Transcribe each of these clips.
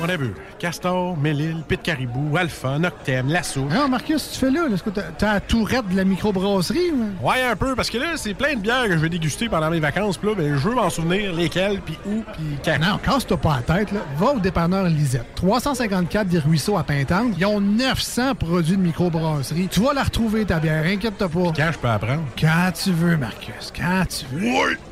On a vu. Castor, Mélile, Pit Caribou, Alpha, Noctem, Lasso. Non, Marcus, tu fais là? Est-ce que t'as- la tourette de la microbrasserie? ou? Ouais, un peu, parce que là, c'est plein de bières que je vais déguster pendant mes vacances. Puis là, ben, je veux m'en souvenir lesquelles, puis où, puis quand. Non, casse-toi pas la tête. Là. Va au dépanneur Lisette. 354 des Ruisseaux à Pintante. Ils ont 900 produits de microbrasserie. Tu vas la retrouver, ta bière. Inquiète-toi pas. Quand je peux apprendre? Quand tu veux, Marcus. Quand tu veux. Ouais,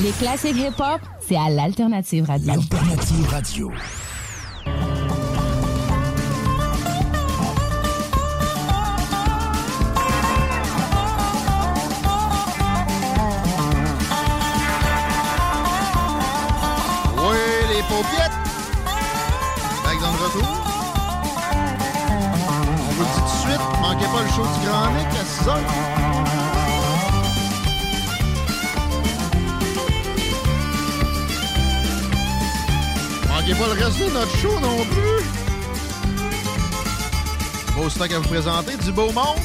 Les classiques hip-hop, c'est à l'Alternative Radio. Alternative Radio. Oui, les paupiettes. Back dans le retour. On vous le dit tout de suite, manquez pas le show du Grand Nick à 6 heures. Manquez pas le reste de notre show non plus. Beau stock à vous présenter, du beau monde.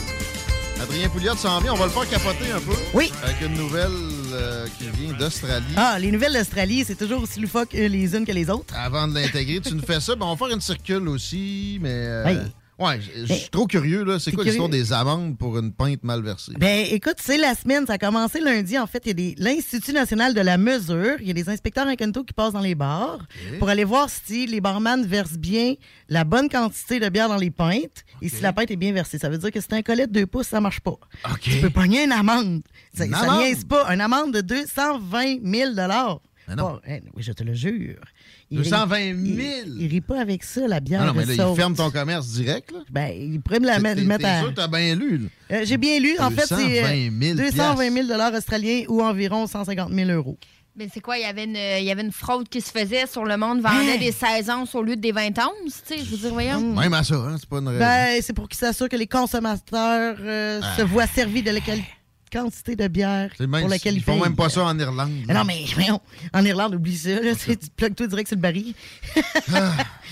Adrien Pouliot s'en vient, on va le faire capoter un peu. Oui. Avec une nouvelle euh, qui vient d'Australie. Ah, les nouvelles d'Australie, c'est toujours aussi loufoque euh, les unes que les autres. Avant de l'intégrer, tu nous fais ça. Ben, on va faire une circule aussi, mais. euh, Oui. Ouais, je suis trop curieux, là. C'est quoi l'histoire des amendes pour une pinte mal versée? Ben, écoute, c'est la semaine. Ça a commencé lundi. En fait, il y a l'Institut national de la mesure. Il y a des inspecteurs en canto qui passent dans les bars pour aller voir si les barman versent bien la bonne quantité de bière dans les pintes et si la pinte est bien versée. Ça veut dire que c'est un collet de 2 pouces, ça marche pas. Tu peux pogner une amende. Ça, Une ça amende? niaise pas. Une amende de 220 000 Mais non. Pas- hein, oui, je te le jure. Il 220 rit- 000? Il, il rit pas avec ça, la bière. Ah non, mais là, il ferme ton commerce direct, là. Ben, il pourrait me la mettre, T'es- mettre t'es à... sûr que t'as bien lu? Euh, J'ai bien lu. En fait, c'est 220 000 euh, 220 000 australiens ou environ 150 000 euros. Mais c'est quoi? Il y, avait une, il y avait une fraude qui se faisait sur le monde, vendait Hein? des 16 onces au lieu des 20 onces, tu sais, je veux dire, voyons. Même à ça, hein? C'est pas une raison. Ben, c'est pour qu'ils s'assurent que les consommateurs euh, Ah. se voient servis de la quali- quantité de bière même- pour laquelle ils ils font même pas ça en Irlande. Mais non, mais voyons, en Irlande, oublie ça. Là, tu sais, tu te plugues toi direct sur le baril.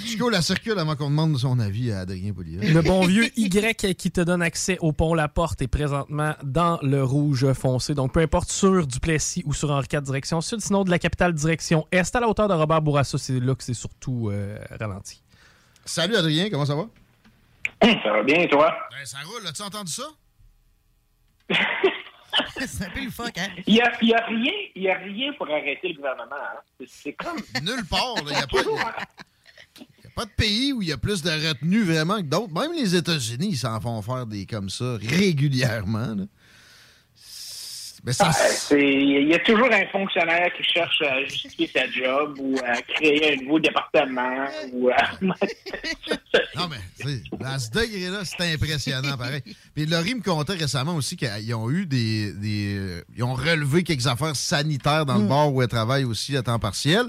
Chico, la circule avant qu'on demande son avis à Adrien Pouliot. Le bon vieux Y qui te donne accès au pont La Porte est présentement dans le rouge foncé. Donc, peu importe sur Duplessis ou sur Henri IV direction sud, sinon de la capitale direction est à la hauteur de Robert Bourassa, c'est là que c'est surtout euh, ralenti. Salut Adrien, comment ça va? Ça va bien, toi? Ben, ça roule, as-tu entendu ça? c'est un peu le fuck, hein? Il n'y a, y a rien, y a rien pour arrêter le gouvernement. hein. C'est- comme. Nulle part, il n'y a, a pas de pays où il y a plus de retenue vraiment que d'autres. Même les États-Unis, ils s'en font faire des comme ça régulièrement. là. Ça, Ah, Il y a toujours un fonctionnaire qui cherche à justifier sa job ou à créer un nouveau département ou à... Non, mais à ce degré-là, c'est impressionnant, pareil. Puis Laurie me contait récemment aussi qu'ils ont eu des, des- euh, Ils ont relevé quelques affaires sanitaires dans le Mm. bar où elle travaille aussi à temps partiel.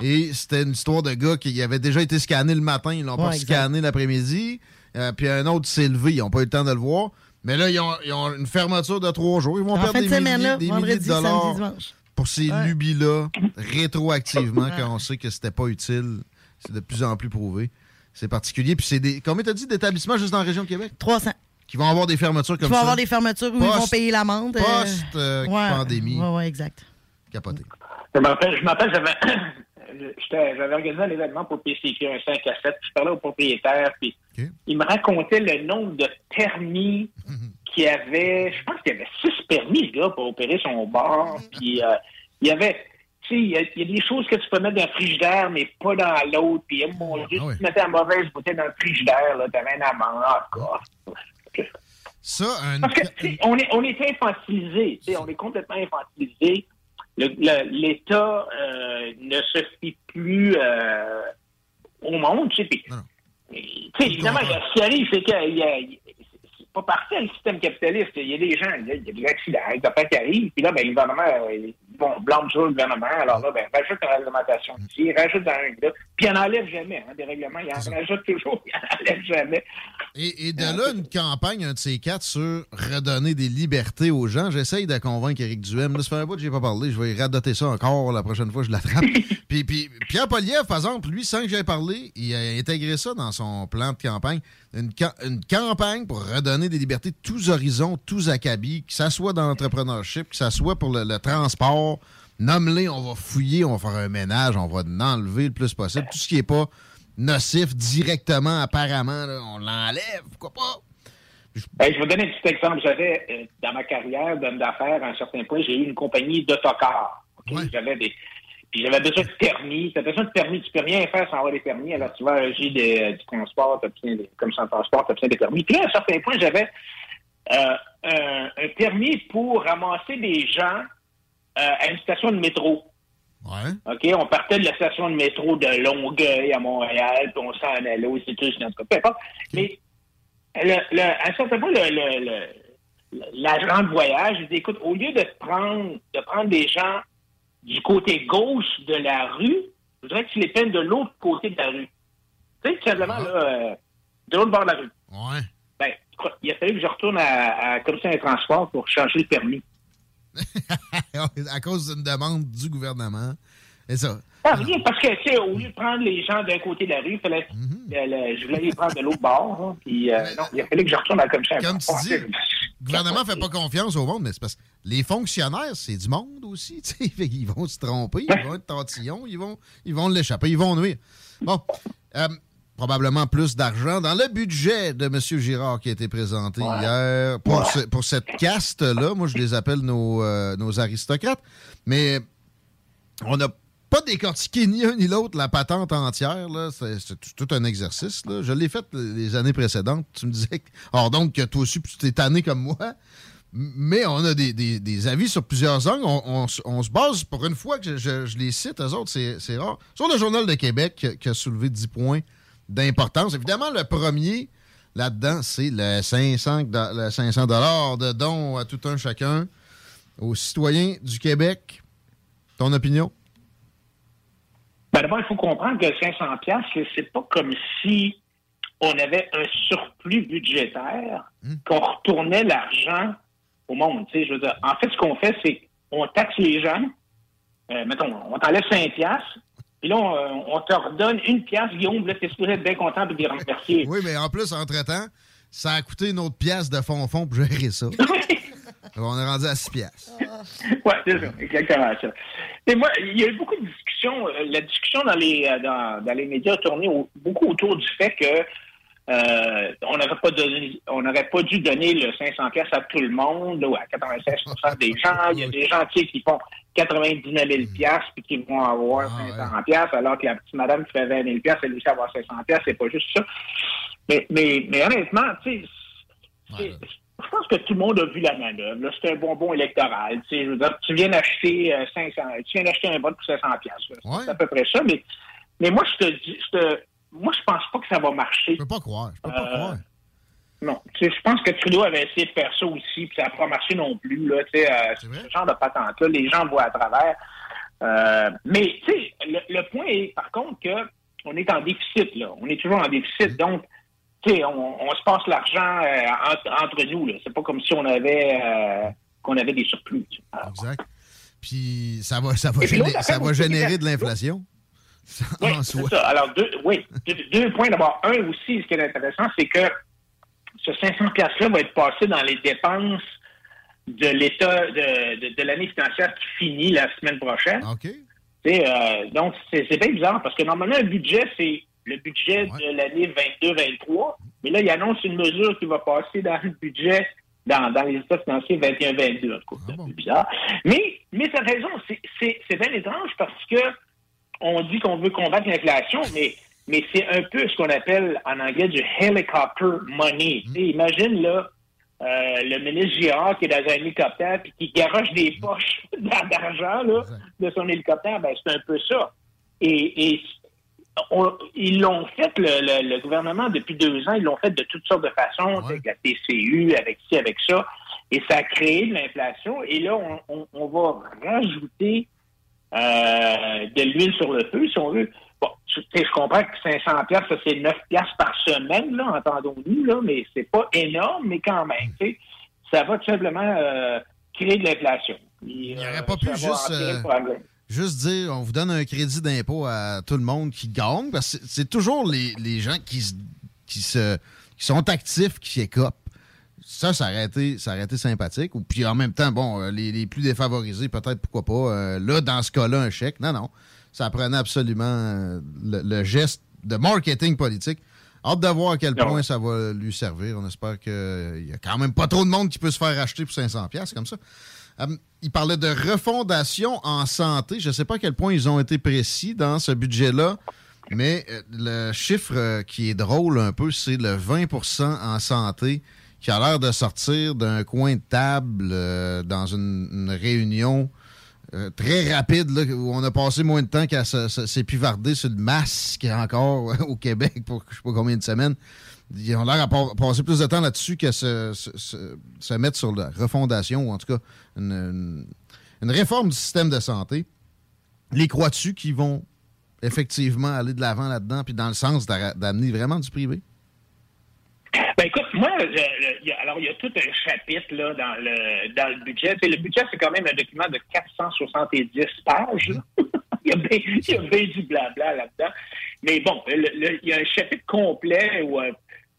Et c'était une histoire de gars qui avait déjà été scanné le matin, ils l'ont pas exact. scanné l'après-midi. Euh, puis un autre s'est levé, ils n'ont pas eu le temps de le voir. Mais là, ils ont, ils ont une fermeture de trois jours. Ils vont En perdre fin de des, semaine, milliers, là, des milliers vendredi, de dollars samedi, dimanche. pour ces Ouais. lubies-là, rétroactivement, Ouais. quand on sait que c'était pas utile. C'est de plus en plus prouvé. C'est particulier. Puis c'est des. Combien t'as dit d'établissements juste dans la région de Québec? 300. Qui vont avoir des fermetures Tu comme ça. avoir des fermetures où ils vont payer l'amende. euh, Post-pandémie. Ouais, ouais, ouais, exact. Capoté. Je m'appelle, je m'appelle, j'avais, j'avais organisé un événement pour PCQ, un 5 à 7, puis je parlais au propriétaire, puis il me racontait le nombre de permis qu'il y avait, je pense qu'il y avait six permis, le gars, pour opérer son bar, puis euh, il y avait, tu sais, il y, a- il y a des choses que tu peux mettre dans le frigidaire, mais pas dans l'autre, puis oh mon Dieu, si tu mettais la mauvaise bouteille dans le frigidaire, là, t'avais un amende, ah, God. Ça, un. Parce que, on est, on est infantilisé, tu sais, on est complètement infantilisé. L'État euh, ne se fie plus euh, au monde, tu sais. évidemment, ce qui arrive, c'est que il y a- pas parti le système capitaliste. Il y a des gens, il y a, il y a des accidents, des affaires qui arrivent, puis là, ben, le gouvernement, euh, ils vont blâmer sur le gouvernement. Alors là, ben, rajoute une réglementation ici, rajoute dans un là, puis il en enlève jamais, hein, des règlements. Il en rajoute toujours, il en enlève jamais. Et, et de là, une campagne, un de ces quatre, sur redonner des libertés aux gens. J'essaye de convaincre Éric Duhem. Là, ça fait un bout que j'ai pas parlé. Je vais radoter ça encore la prochaine fois que je l'attrape. puis, puis Pierre Poliev, par exemple, lui, sans que j'aie parlé, il a intégré ça dans son plan de campagne. Une, ca- une campagne pour redonner des libertés tous horizons, tous acabis, que ça soit dans l'entrepreneurship, que ça soit pour le, le transport. Nomme-les, on va fouiller, on va faire un ménage, on va en enlever le plus possible. Tout ce qui n'est pas nocif directement, apparemment, là, on l'enlève. Pourquoi pas? Ben, je vais donner un petit exemple. J'avais, euh, dans ma carrière d'homme d'affaires, à un certain point, j'ai eu une compagnie d'autocars. ok? J'avais des. Puis j'avais besoin de permis. Tu as besoin de permis. Tu peux rien faire sans avoir des permis. Alors, tu vas à j'ai des, du transport, tu obtiens des, comme sans transport, tu obtiens des permis. Puis là, à un certain point, j'avais euh, un, un permis pour ramasser des gens euh, à une station de métro. OK, on partait de la station de métro de Longueuil à Montréal, puis on s'en allait aux États-Unis, en tout cas, peu importe. Mais le, le, à un certain point, le, le, le- l'agent de voyage, il dit, écoute, au lieu de prendre, de prendre des gens du côté gauche de la rue, je voudrais que tu les prennes de l'autre côté de la rue. Tu sais, tout simplement, là, euh, de l'autre bord de la rue. Ouais. Ben, il a fallu que je retourne à, à Commission des transports pour changer le permis. à cause d'une demande du gouvernement. C'est ça. Ah, rien, parce que, tu sais, au lieu de prendre les gens d'un côté de la rue, il fallait, le- le- je voulais les prendre de l'autre bord. hein, puis, euh, non, il a fallu que je retourne à la commission. Comme tu dis, le gouvernement fait pas confiance au monde, mais c'est parce que les fonctionnaires, c'est du monde aussi. tu sais. Qu'ils vont se tromper, ils vont être tantillons, ils vont ils vont l'échapper, ils vont nuire. Bon, euh, probablement plus d'argent dans le budget de M. Girard qui a été présenté hier pour, ce- pour cette caste-là. Moi, je les appelle nos, euh, nos aristocrates. Mais on n'a pas décortiqué ni un ni l'autre la patente entière. C'est tout un exercice. Je l'ai fait les années précédentes. Tu me disais, que- hors donc, que toi aussi, tu t'es tanné comme moi. Mais on a des, avis sur plusieurs angles. On, se base, pour une fois que je, les cite, eux autres, c'est rare. Sur le Journal de Québec, qui a- soulevé 10 points d'importance. Évidemment, le premier là-dedans, c'est le 500, do- le 500 de dons à tout un chacun aux citoyens du Québec. Ton opinion? Ben, d'abord, il faut comprendre que 500 pièces, c'est pas comme si on avait un surplus budgétaire, qu'on retournait l'argent au monde. Tu sais, je veux dire, en fait, ce qu'on fait, c'est qu'on taxe les gens. Euh, mettons, on t'enlève 5 piastres, puis là, on, on te redonne une pièce, Guillaume, là, t'es supposé être bien content de les remercier. Oui, mais en plus, entre-temps, ça a coûté une autre pièce de fond-fond pour gérer ça. on est rendu à 6 pièces. Oui, c'est ça, exactement ça. Et moi, il y a eu beaucoup de discussions. euh, La discussion dans les, euh, dans, dans les médias a tourné au- beaucoup autour du fait que euh, on n'aurait pas donné, on n'aurait pas dû donner le 500 pièces à tout le monde, ou à 96 des gens. Il y a des gens tu sais, qui font 99 000 pièces puis qui vont avoir 500 pièces, alors que la petite madame qui fait 20 000 pièces, elle aussi avoir 500 pièces. C'est pas juste ça. Mais, mais, mais honnêtement, tu sais, c'est- je pense que tout le monde a vu la manœuvre. C'est un bonbon électoral. Tu, sais, je veux dire, tu viens d'acheter euh, 500, tu viens d'acheter un vote pour 500 pièces. C'est à peu près ça. Mais, mais moi, je te dis, je te- moi, je pense pas que ça va marcher. Je peux pas croire. Je peux pas croire. Non, tu sais, je pense que Trudeau avait essayé de faire ça aussi, puis ça n'a pas marché non plus. Là, tu sais, euh, ce genre de patente-là, les gens voient à travers. Euh, mais tu sais, le, le point est par contre que on est en déficit là. On est toujours en déficit, donc tu sais, on, on se passe l'argent euh, entre, entre nous. C'est pas comme si on avait euh, qu'on avait des surplus. sais. Exact. Puis ça va, ça va, géné- ça va générer de l'inflation. Oui, c'est ça. Alors, deux, oui, deux, deux points. D'abord, un aussi, ce qui est intéressant, c'est que ce 500 pièces là va être passé dans les dépenses de l'État de, de, de l'année financière qui finit la semaine prochaine. OK. Tu sais, euh, donc, c'est c'est bien bizarre parce que normalement, un budget, c'est le budget de l'année 22-23. Mais là, il annonce une mesure qui va passer dans le budget, dans, dans les états financiers 21-22. En tout cas, c'est un peu bizarre. Mais, mais t'as raison, c'est- bien étrange parce que on dit qu'on veut combattre l'inflation, mais, mais c'est un peu ce qu'on appelle en anglais du helicopter money. Sais, imagine, là, euh, le ministre Girard qui est dans un hélicoptère puis qui garoche des poches d'argent là, de son hélicoptère, ben c'est un peu ça. Et, et on- ils l'ont fait, le, le- le gouvernement, depuis deux ans, ils l'ont fait de toutes sortes de façons, avec la TCU, avec ci, avec ça, et ça a créé de l'inflation. Et là, on, on- on va rajouter euh, de l'huile sur le feu, si on veut. Bon, tu sais, je comprends que 500 pièces, ça c'est 9 pièces par semaine, là, entendons-nous, là, mais c'est pas énorme, mais quand même, tu sais, ça va tout simplement euh, créer de l'inflation. Il n'aurait pas pu juste, euh, Juste dire, on vous donne un crédit d'impôt à tout le monde qui gagne, parce que c'est- toujours les, les gens qui, se, qui, se, qui sont actifs qui écopent. Ça, ça aurait, été, ça aurait été sympathique. Ou puis en même temps, bon, euh, les, les plus défavorisés, peut-être, pourquoi pas. euh, là, dans ce cas-là, un chèque. Non, non. Ça prenait absolument euh, le, le geste de marketing politique. Hâte de voir à quel point ça va lui servir. On espère qu'il n'y a quand même pas trop de monde qui peut se faire acheter pour 500$ piastres comme ça. Euh, il parlait de refondation en santé. Je ne sais pas à quel point ils ont été précis dans ce budget-là, mais euh, le chiffre euh, qui est drôle un peu, c'est le 20% en santé qui a l'air de sortir d'un coin de table euh, dans une, une réunion euh, très rapide là, où on a passé moins de temps qu'à s'épivarder sur le masque encore au Québec pour je sais pas combien de semaines. Ils ont l'air à pa- passer plus de temps là-dessus qu'à se, se- se- mettre sur la refondation ou en tout cas une, une- une réforme du système de santé. Les crois-tu qui vont effectivement aller de l'avant là-dedans puis dans le sens d'amener vraiment du privé? Ben écoute, moi, je- alors il y a tout un chapitre là, dans le dans le budget. Tu sais, le budget, c'est quand même un document de 470 pages. là. il y a bien il y a bien du blabla là-dedans. Mais bon, le- le- il y a un chapitre complet où euh,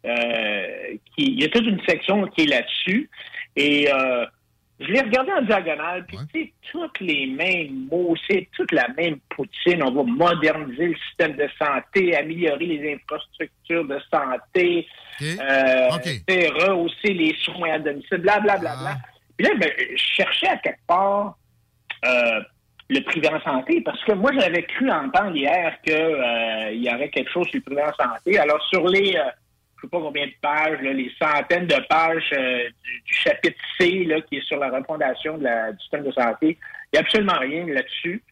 euh, qui, il y a toute une section qui est là-dessus. Et euh, je l'ai regardé en diagonale, puis tu sais, tous les mêmes mots, c'est toute la même poutine. On va moderniser le système de santé, améliorer les infrastructures de santé, euh, tu sais, rehausser les soins à domicile, blablabla. Bla, bla, bla. Puis là, ben, je cherchais à quelque part euh, le privé en santé, parce que moi, j'avais cru entendre hier qu'il y aurait quelque chose sur le privé en santé. Alors, sur les, euh, je sais pas combien de pages, là, les centaines de pages euh, du, du chapitre C, là, qui est sur la refondation de la- du système de santé, il n'y a absolument rien là-dessus.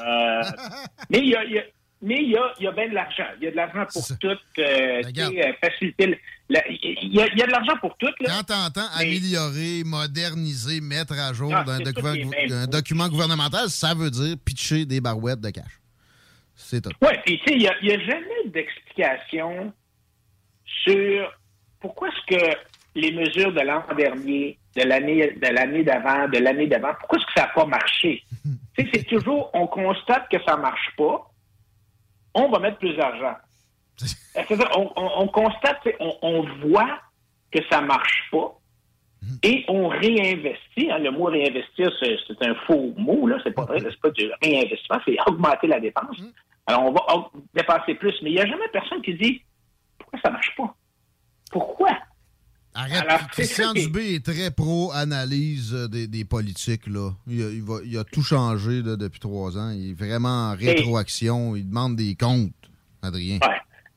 Euh, mais il y a, il y a- mais il y a, y a bien de l'argent. Il y a de l'argent pour tout, euh, faciliter. il, y a, il y a de l'argent pour tout. Là. Quand t'entends améliorer, moderniser, mettre à jour Ah, un document gouvernemental, ça veut dire pitcher des barouettes de cash. C'est tout. Oui, puis tu sais, il n'y a jamais d'explication sur pourquoi est-ce que les mesures de l'an dernier, de l'année de l'année d'avant, de l'année d'avant, pourquoi est-ce que ça n'a pas marché? c'est toujours, on constate que ça ne marche pas, on va mettre plus d'argent. On, on- on constate, on, on voit que ça ne marche pas et on réinvestit. hein. le mot réinvestir, c'est un faux mot, là. C'est pas vrai, c'est pas du réinvestissement, c'est augmenter la dépense. Alors, on va dépenser plus, mais il n'y a jamais personne qui dit pourquoi ça marche pas? Pourquoi? Arrête, Alors, c'est Christian est- Dubé est très pro-analyse euh, des, des politiques. Là. Il, a, il va- il a tout changé là, depuis trois ans. Il est vraiment en rétroaction. Il demande des comptes, Adrien.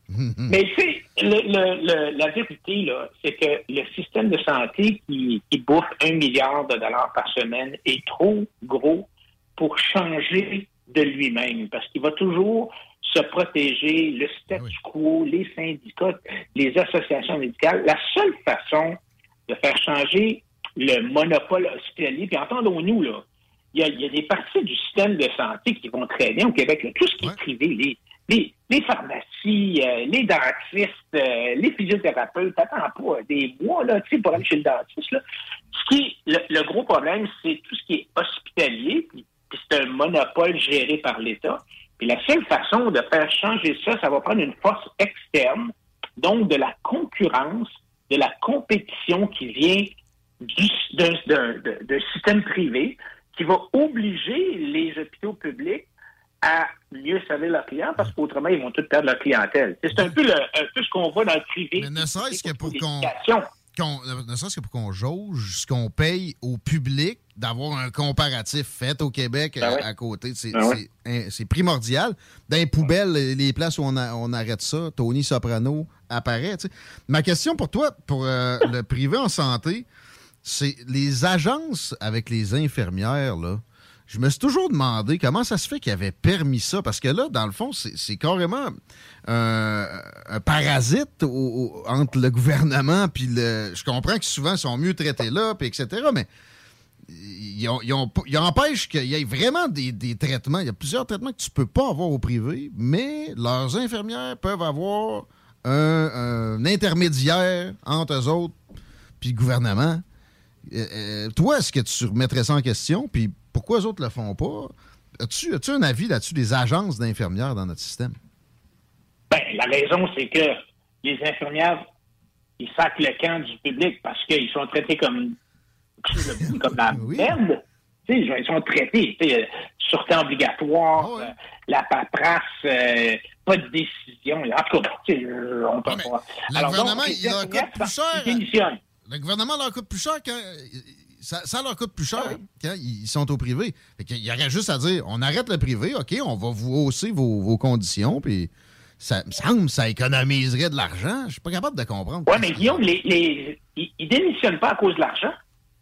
Mais tu sais, le- le- le- la vérité, c'est que le système de santé qui, qui bouffe un milliard de dollars par semaine est trop gros pour changer de lui-même, parce qu'il va toujours se protéger, le statu quo, les syndicats, les associations médicales. La seule façon de faire changer le monopole hospitalier, puis entendons-nous, là, il y, a, il y a des parties du système de santé qui vont très bien au Québec. là. Tout ce qui est privé, les, les, les pharmacies, euh, les dentistes, euh, les physiothérapeutes, t'attends pas des mois là, tu sais, pour aller chez le dentiste. Là. Ce qui est, le, le gros problème, c'est tout ce qui est hospitalier, puis, puis c'est un monopole géré par l'État. Puis la seule façon de faire changer ça, ça va prendre une force externe, donc de la concurrence, de la compétition qui vient du- d'un système privé qui va obliger les hôpitaux publics à mieux servir leurs clients parce qu'autrement, ils vont tous perdre leur clientèle. C'est un peu, le- un peu ce qu'on voit dans le privé. Mais ne serait-ce que pour qu'on. Ne serait-ce que pour qu'on jauge ce qu'on paye au public, d'avoir un comparatif fait au Québec Ben à, ouais. à côté, c'est Ben ouais. hein, c'est primordial. Dans les poubelles, les places où on, a- on arrête ça, Tony Soprano apparaît. Ma question pour toi, pour euh, le privé en santé, c'est les agences avec les infirmières, là. Je me suis toujours demandé comment ça se fait qu'ils avaient permis ça. Parce que là, dans le fond, c'est carrément un, parasite entre le gouvernement puis le. Je comprends que souvent, ils sont mieux traités là, puis etc. Mais ils, empêchent qu'il y ait vraiment des, traitements. Il y a plusieurs traitements que tu peux pas avoir au privé, mais leurs infirmières peuvent avoir un, un intermédiaire entre eux autres puis le gouvernement. Euh, euh, toi, est-ce que tu remettrais ça en question? Puis pourquoi les autres le font pas? As-tu as-tu un avis là-dessus des agences d'infirmières dans notre système? Ben, la raison, c'est que les infirmières, ils sacent le camp du public parce qu'ils sont traités comme, comme la merde. Tu sais, ils sont traités, euh, sûreté obligatoire, euh, la paperasse, euh, pas de décision. En tout cas, on peut pas. Le Alors, gouvernement, il leur coûte plus cher. Le gouvernement leur coûte plus cher quand. Ça, ça leur coûte plus cher quand ils sont au privé. Fait qu'il y aurait juste à dire on arrête le privé, OK, on va vous hausser vos, vos conditions, puis ça me semble que ça économiserait de l'argent. Je suis pas capable de comprendre. Oui, mais Guillaume, les, les, ils, ils démissionnent pas à cause de l'argent.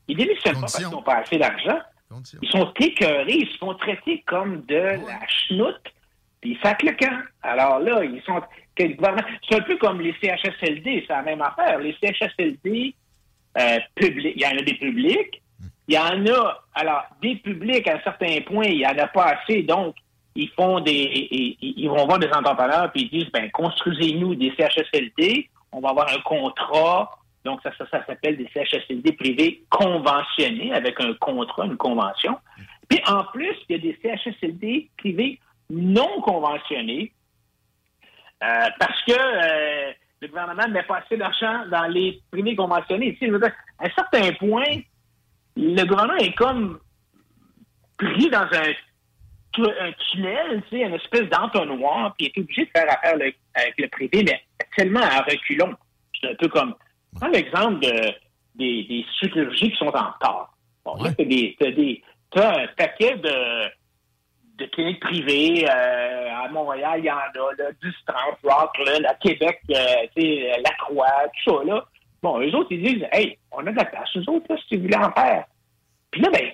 Ils démissionnent pas parce qu'ils n'ont pas assez d'argent. Ils sont écœurés, ils se font traiter comme de la chenoute, puis ils sacent le camp. Alors là, ils sont. C'est un peu comme les CHSLD, c'est la même affaire. Les CHSLD euh, il y en a des publics, il y en a. Alors, des publics, à un certain point, il n'y en a pas assez, donc ils font des. Ils, vont voir des entrepreneurs puis ils disent ben construisez-nous des CHSLD, on va avoir un contrat. Donc, ça, ça, ça s'appelle des CHSLD privés conventionnés avec un contrat, une convention. Puis, en plus, il y a des CHSLD privés non conventionnés euh, parce que euh, le gouvernement ne met pas assez d'argent dans les privés conventionnés. Tu sais, je veux dire, à un certain point, le gouvernement est comme pris dans un, tu- un tunnel, tu sais, une espèce d'entonnoir, puis est obligé de faire affaire le- avec le privé, mais tellement à reculons. C'est un peu comme, prends l'exemple de, des, des chirurgies qui sont en retard. Bon, là, t'as des, t'as des, t'as un paquet de, de cliniques privées, euh, à Montréal, il y en a, là, 10, 30, Rockland, à Québec, euh, sais, La Croix, tout ça, là. Bon, eux autres, ils disent, hey, on a de la place, eux autres, là, si vous voulez en faire. Puis là, ben,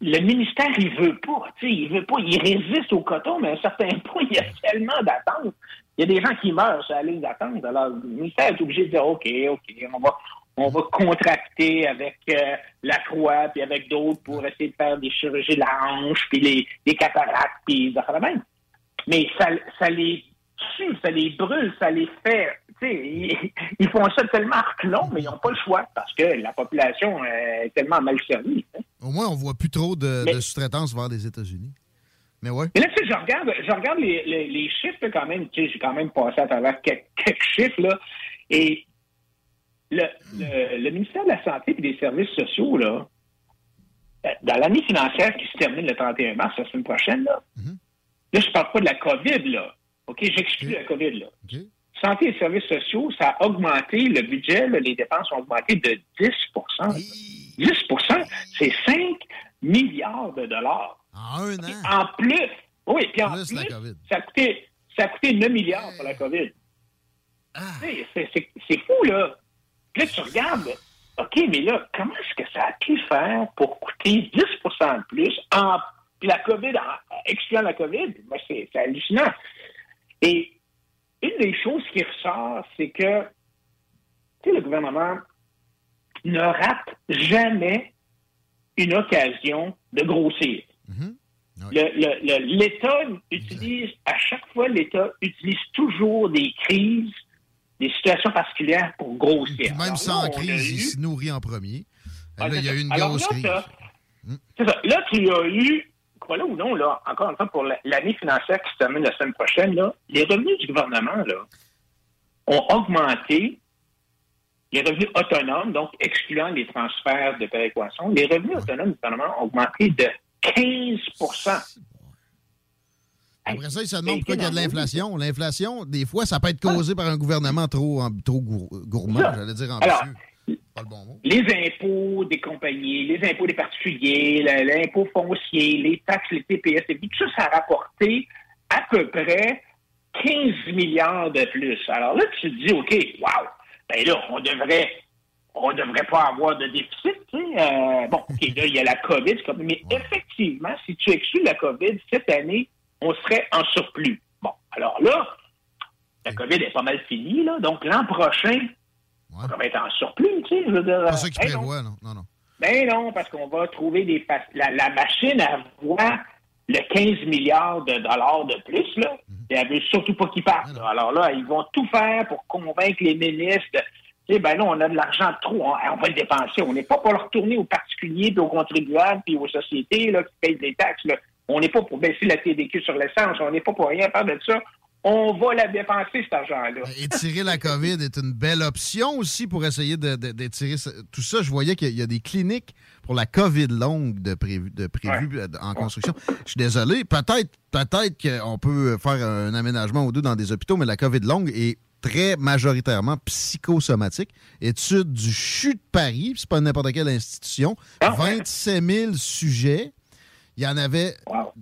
le ministère, il veut pas, tu sais, il veut pas, il résiste au coton, mais à un certain point, il y a tellement d'attentes. Il y a des gens qui meurent sur la ligne d'attente. Alors, le ministère est obligé de dire, OK, OK, on va, on va contracter avec euh, la Croix, puis avec d'autres pour essayer de faire des chirurgies de la hanche, puis les, les cataractes, puis des affaires de même. Mais ça, ça les tue, ça les brûle, ça les fait. Ils, ils font ça tellement reculons, mais ils n'ont pas le choix parce que la population euh, est tellement mal servie. hein. Au moins, on voit plus trop de, sous-traitance vers les États-Unis. Mais ouais. Mais là, tu sais, je regarde, je regarde les, les- les chiffres là, quand même. Tu sais, j'ai quand même passé à travers quelques, quelques chiffres, là. Et le, le- le ministère de la Santé et des Services sociaux, là, euh, dans l'année financière qui se termine le 31 mars, la semaine prochaine, là, là, je parle pas de la COVID, là. OK, j'exclus la COVID, là. Santé et services sociaux, ça a augmenté, le budget, là, les dépenses ont augmenté de 10% 10% c'est 5 milliards de dollars. En un an. En plus, oui, puis en Plus plus, la COVID. ça a coûté, ça a coûté 9 milliards pour la COVID. Ah. C'est fou, là. Puis là, tu regardes, OK, mais là, comment est-ce que ça a pu faire pour coûter 10% de plus en. Puis la COVID, en excluant la COVID, ben, c'est hallucinant. Et une des choses qui ressort, c'est que, le gouvernement ne rate jamais une occasion de grossir. Le- L'État utilise, à chaque fois, l'État utilise toujours des crises, des situations particulières pour grossir. Puis même sans crise, il eu- se nourrit en premier. Ah, là, il y a eu une. Alors grosse là, crise. t'as- c'est ça. Là, tu as eu, voilà ou non, là, encore une fois, pour la- l'année financière qui se termine la semaine prochaine, là, les revenus du gouvernement là, ont augmenté. Les revenus autonomes, donc excluant les transferts de péréquation, les revenus autonomes du gouvernement ont augmenté de 15 Après ça, il se demande Mais pourquoi il y a de l'inflation. L'inflation, des fois, ça peut être causé par un gouvernement trop, trop gour- gourmand, j'allais dire Alors, ambitieux. Pas le bon mot. les impôts des compagnies, les impôts des particuliers, l'impôt foncier, les taxes, les TPS, et puis tout ça, ça a rapporté à peu près 15 milliards de plus. Alors là, tu te dis, OK, wow, ben là, on devrait on devrait pas avoir de déficit, tu sais. Euh, bon, OK, là, il y a la COVID, mais effectivement, si tu exclues la COVID, cette année, on serait en surplus. Bon, alors là, la COVID est pas mal finie, là, donc l'an prochain, on va être en surplus, tu sais. Je veux dire, Pas ça hey, non. non. Non, non. Ben non, parce qu'on va trouver des... La, la machine, elle voit le 15 milliards de dollars de plus, là, et elle veut surtout pas qu'ils partent. là. Alors là, ils vont tout faire pour convaincre les ministres. de- ben non, on a de l'argent de trop, on, on va le dépenser. On n'est pas pour le retourner aux particuliers, puis aux contribuables, puis aux sociétés là, qui payent des taxes. Là. On n'est pas pour baisser la TDQ sur l'essence. On n'est pas pour rien faire de ça. On va la dépenser, cet argent-là. Étirer la COVID est une belle option aussi pour essayer d'étirer tout ça. Je voyais qu'il y a des cliniques pour la COVID longue de prévu, de prévu euh, en construction. Je suis désolé. Peut-être peut-être qu'on peut faire un aménagement ou deux dans des hôpitaux, mais la COVID longue est très majoritairement psychosomatique. Étude du CHU de Paris, c'est pas n'importe quelle institution. 27 000 sujets. Il y en avait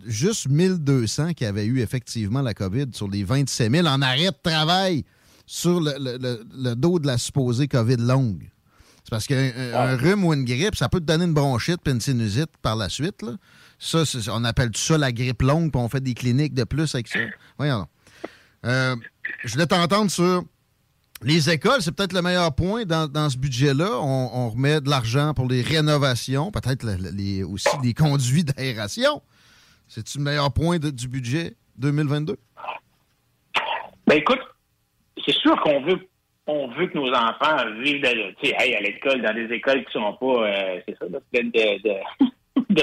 juste 1200 qui avaient eu effectivement la COVID sur les 27 000 en arrêt de travail sur le, le- le- le dos de la supposée COVID longue. C'est parce qu'un un- un rhume ou une grippe, ça peut te donner une bronchite puis une sinusite par la suite. là. Ça, on appelle ça la grippe longue, puis on fait des cliniques de plus avec ça. Voyons. Euh, je voulais t'entendre sur les écoles, c'est peut-être le meilleur point dans, ce budget-là. On, remet de l'argent pour les rénovations, peut-être aussi les conduits d'aération. C'est-tu le meilleur point du budget 2022? Ben écoute, c'est sûr qu'on veut que nos enfants vivent de- hey, à l'école, dans des écoles qui sont pas euh, c'est ça, pleines de,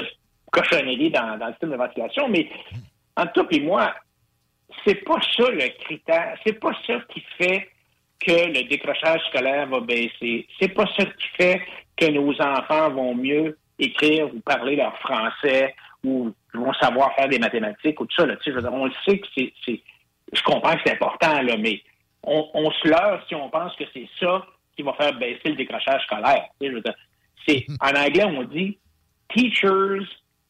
cochonneries dans, le système de ventilation, mais entre toi et moi, c'est pas ça le critère, c'est pas ça qui fait que le décrochage scolaire va baisser. C'est pas ça qui fait que nos enfants vont mieux écrire ou parler leur français ou vont savoir faire des mathématiques ou tout ça. Là. Tu sais, on le sait que c'est, c'est- Je comprends que c'est important, là, mais on, on se leurre si on pense que c'est ça qui va faire baisser le décrochage scolaire. Tu sais, je veux dire, c'est, en anglais, on dit teachers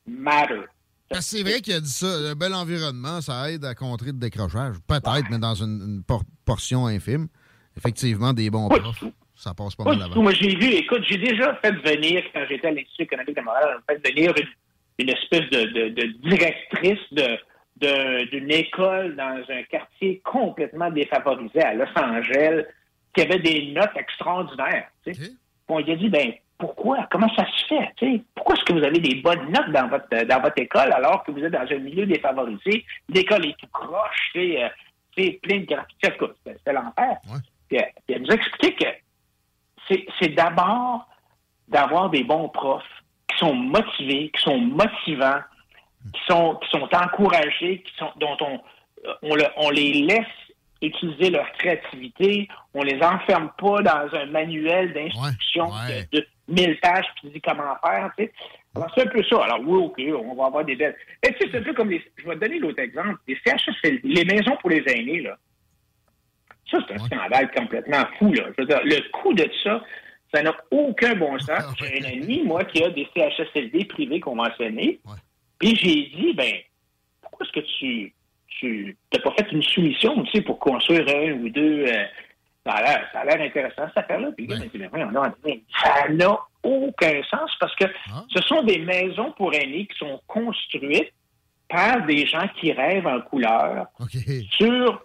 matter. Parce que c'est vrai qu'il a dit ça. Le bel environnement, ça aide à contrer le décrochage. Peut-être, mais dans une, une por- portion infime. Effectivement, des bons profs, ça passe pas Pas mal avant. Moi, j'ai vu, écoute, j'ai déjà fait venir, quand j'étais à l'Institut économique de Montréal, j'ai fait venir une, une espèce de, de- de directrice de d'une école dans un quartier complètement défavorisé à Los Angeles qui avait des notes extraordinaires. tu sais. On lui a dit, ben pourquoi? Comment ça se fait? tu sais? Pourquoi est-ce que vous avez des bonnes notes dans votre dans votre école alors que vous êtes dans un milieu défavorisé? L'école est tout croche, tu sais, euh, plein de C'était c'était l'enfer. Puis, elle- puis elle nous a expliqué que c'est d'abord d'avoir des bons profs qui sont motivés, qui sont motivants, qui sont, qui sont encouragés, qui sont, dont on, on, le- on les laisse utiliser leur créativité, on les enferme pas dans un manuel d'instruction de, de 1000 pages qui dit comment faire. Tu sais. Alors, c'est un peu ça. Alors, oui, OK, on va avoir des belles. Et tu sais, c'est un peu comme les. Je vais te donner l'autre exemple. Les CHSLD, les maisons pour les aînés, là. Ça, c'est un scandale complètement fou, là. Je veux dire, le coût de ça, ça n'a aucun bon sens. J'ai un ami, moi, qui a des CHSLD privés conventionnés. Puis j'ai dit, ben, pourquoi est-ce que tu tu n'as pas fait une soumission, tu sais, pour construire un ou deux. euh, ça a l'air- a intéressant, cette affaire-là. Puis m'a dit, mais donc, André, ça n'a aucun sens parce que ce sont des maisons pour aînés qui sont construites par des gens qui rêvent en couleur sur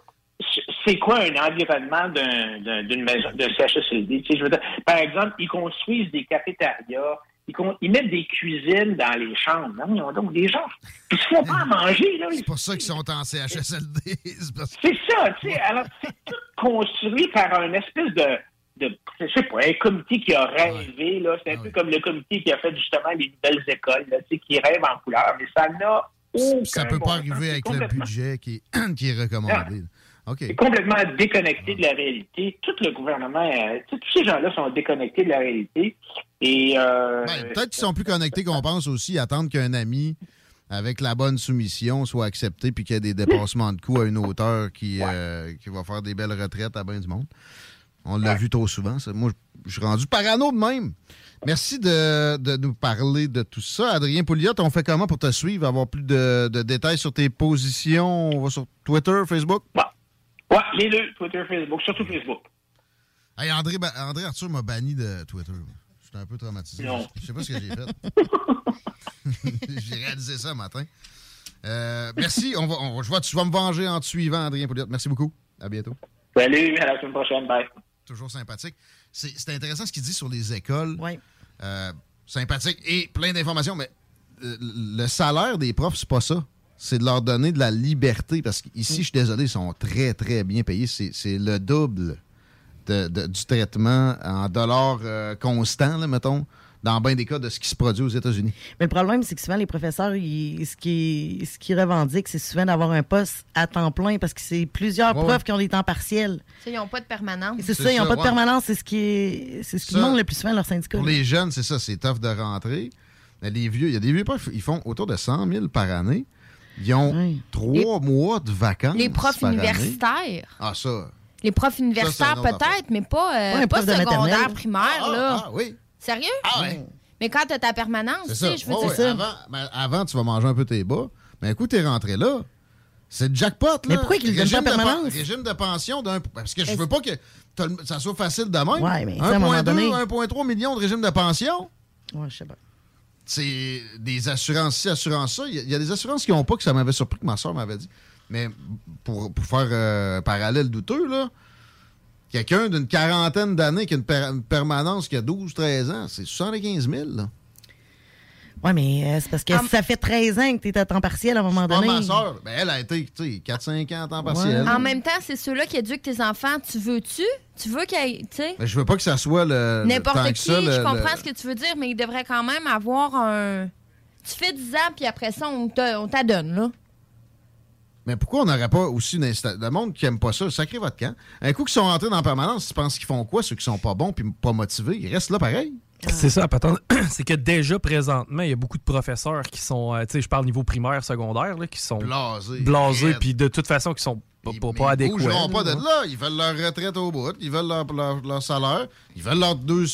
c'est quoi un environnement d'un- d'un- d'une maison, d'un CHSLD. Tu sais, je veux dire, par exemple, ils construisent des cafétérias, ils, con- ils mettent des cuisines dans les chambres. Non, ils ont donc des gens. Ils se font pas à manger, là. C'est pour ça qu'ils sont en CHSLD. c'est ça, tu sais. Alors, c'est tout construit par un espèce de, de, je sais pas, un comité qui a rêvé, là. C'est un peu comme le comité qui a fait justement les nouvelles écoles, là, tu sais, qui rêve en couleur, mais ça n'a aucun Ça peut bon pas sens. arriver avec le budget qui est, qui est recommandé. C'est complètement déconnecté de la réalité. Tout le gouvernement, euh, tous ces gens-là sont déconnectés de la réalité. Et euh, Ben, Peut-être qu'ils sont plus connectés qu'on pense aussi, attendre qu'un ami avec la bonne soumission soit accepté puis qu'il y ait des dépassements de coûts à une hauteur qui, euh, qui va faire des belles retraites à bien du monde. On l'a vu trop souvent. ça. Moi, je suis rendu parano de même. Merci de, de nous parler de tout ça. Adrien Pouliot, on fait comment pour te suivre, avoir plus de, de détails sur tes positions? On va sur Twitter, Facebook? ouais, les deux, Twitter, Facebook, surtout Facebook. Hey, André, Ba- André Arthur m'a banni de Twitter. J'étais un peu traumatisé. Non. Je sais pas ce que j'ai fait. j'ai réalisé ça matin. Euh, merci. On va, on je vois que tu vas me venger en te suivant, Adrien Pouliot. Merci beaucoup. À bientôt. Salut, à la semaine prochaine. Bye. Toujours sympathique. C'est c'est intéressant ce qu'il dit sur les écoles. Euh, sympathique et plein d'informations, mais euh, le salaire des profs, c'est pas ça. C'est de leur donner de la liberté. Parce qu'ici, je suis désolé, ils sont très, très bien payés. C'est c'est le double de- de- du traitement en dollars euh, constants, là, mettons, dans bien des cas de ce qui se produit aux États-Unis. Mais le problème, c'est que souvent, les professeurs, ils- ce qu'ils ce qu'ils revendiquent, c'est souvent d'avoir un poste à temps plein parce que c'est plusieurs Ouais, profs qui ont des temps partiels. Ils n'ont pas de permanence. C'est ça, ils n'ont pas de permanence. C'est ce qui, est- c'est ce qui demande le plus souvent à leur syndicat. Pour là. les jeunes, c'est ça, c'est tough de rentrer. Mais les vieux, il y a des vieux profs, ils font autour de 100 000 par année. Ils ont trois mois de vacances. Les profs par année. universitaires. Ah, ça. Les profs universitaires, peut-être, mais pas, euh, Ouais, pas secondaire, primaire, Ah, là. ah, oui. Sérieux? Ah, ouais. Mais quand t'as ta permanence, tu sais, je veux dire ça. Avant, ben, avant, tu vas manger un peu tes bas. Mais écoute, t'es rentré là. C'est le jackpot, là. Mais pourquoi qu'ils donnent pas en de pen- permanence? Régime de pension d'un. Parce que je veux pas que ça soit facile de même. Ouais, mais ça, à un moment 1,2, donné- 1,3 million de régime de pension. Ouais, je sais pas. C'est des assurances ci, assurances ça. Il y, a- des assurances qui n'ont pas, que ça m'avait surpris, que ma soeur m'avait dit. Mais pour, faire euh, parallèle douteux, là, quelqu'un d'une quarantaine d'années qui a une permanence qui a 12-13 ans, c'est 75 000. Là. Ouais, mais euh, c'est parce que ça fait 13 ans que tu es à temps partiel à un moment Pas donné. ma soeur. Ben, elle a été tu sais, 4-5 ans à temps partiel. En même temps, c'est ceux-là qui éduquent tes enfants. Tu veux-tu? Tu veux qu'il tu sais, je veux pas que ça soit le. le- n'importe qui, ça, le- je comprends le- ce que tu veux dire, mais il devrait quand même avoir un... Tu fais 10 ans, puis après ça, on te- on t'adonne, là. Mais pourquoi on n'aurait pas aussi une insta- le monde qui aime pas ça, sacrez votre camp. Un coup qu'ils sont rentrés dans la permanence, tu penses qu'ils font quoi, ceux qui sont pas bons puis pas motivés? Ils restent là pareil. C'est ça, patente. c'est que déjà présentement, il y a beaucoup de professeurs qui sont, euh, tu sais, je parle niveau primaire, secondaire, là, qui sont Blasés, blasés, puis de toute façon, qui sont pas, pas, pas Ils adéquats. bougeront pas de là. Ils veulent leur retraite au bout. Ils veulent leur, leur- leur salaire. Ils veulent leurs deux,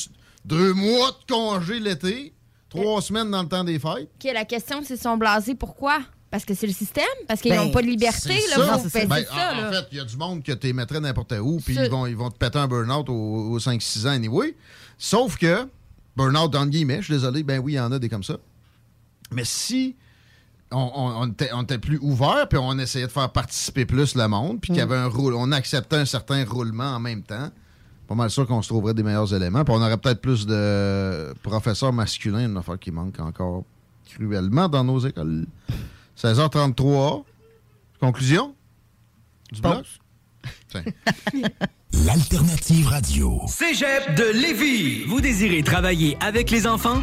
deux mois de congé l'été. Trois semaines dans le temps des fêtes. OK, la question, c'est sont blasés. Pourquoi? Parce que c'est le système? Parce qu'ils Ben, n'ont pas de liberté? c'est Là, ça. vous Ben, ça, en, fait, il y a du monde que tu mettrais n'importe où, puis ils vont, ils vont te péter un burn-out aux, aux 5-6 ans anyway. Sauf que, burn-out dans le guillemets, je suis désolé, ben oui, il y en a des comme ça. Mais si on, on- on était, on était plus ouvert, puis on essayait de faire participer plus le monde, puis qu'il y avait un rôle, on acceptait un certain roulement en même temps, pas mal sûr qu'on se trouverait des meilleurs éléments, puis on aurait peut-être plus de professeurs masculins, une affaire qui manque encore cruellement dans nos écoles. 16h33. Conclusion? Du bloc? L'alternative radio. Cégep de Lévis. Vous désirez travailler avec les enfants?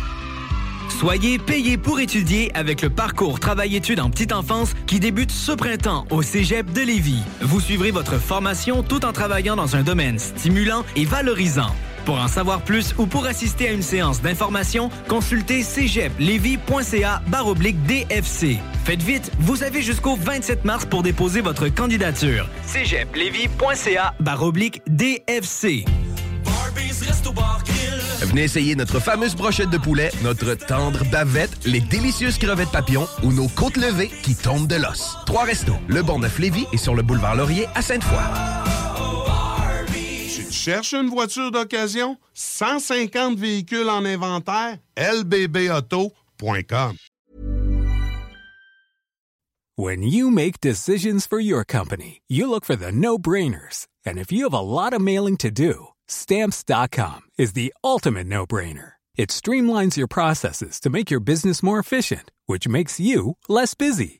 Soyez payé pour étudier avec le parcours Travail-études en petite enfance qui débute ce printemps au Cégep de Lévis. Vous suivrez votre formation tout en travaillant dans un domaine stimulant et valorisant. Pour en savoir plus ou pour assister à une séance d'information, consultez cégeplevy.ca baroblique DFC. Faites vite, vous avez jusqu'au 27 mars pour déposer votre candidature. cégeplevy.ca baroblique DFC. Venez essayer notre fameuse brochette de poulet, notre tendre bavette, les délicieuses crevettes papillons ou nos côtes levées qui tombent de l'os. Trois restos, le Bonneuf-Lévis et sur le boulevard Laurier à Sainte-Foy. Cherches une voiture d'occasion? 150 véhicules en inventaire? lbbauto.com When you make decisions for your company, you look for the no-brainers. And if you have a lot of mailing to do, stamps.com is the ultimate no-brainer. It streamlines your processes to make your business more efficient, which makes you less busy.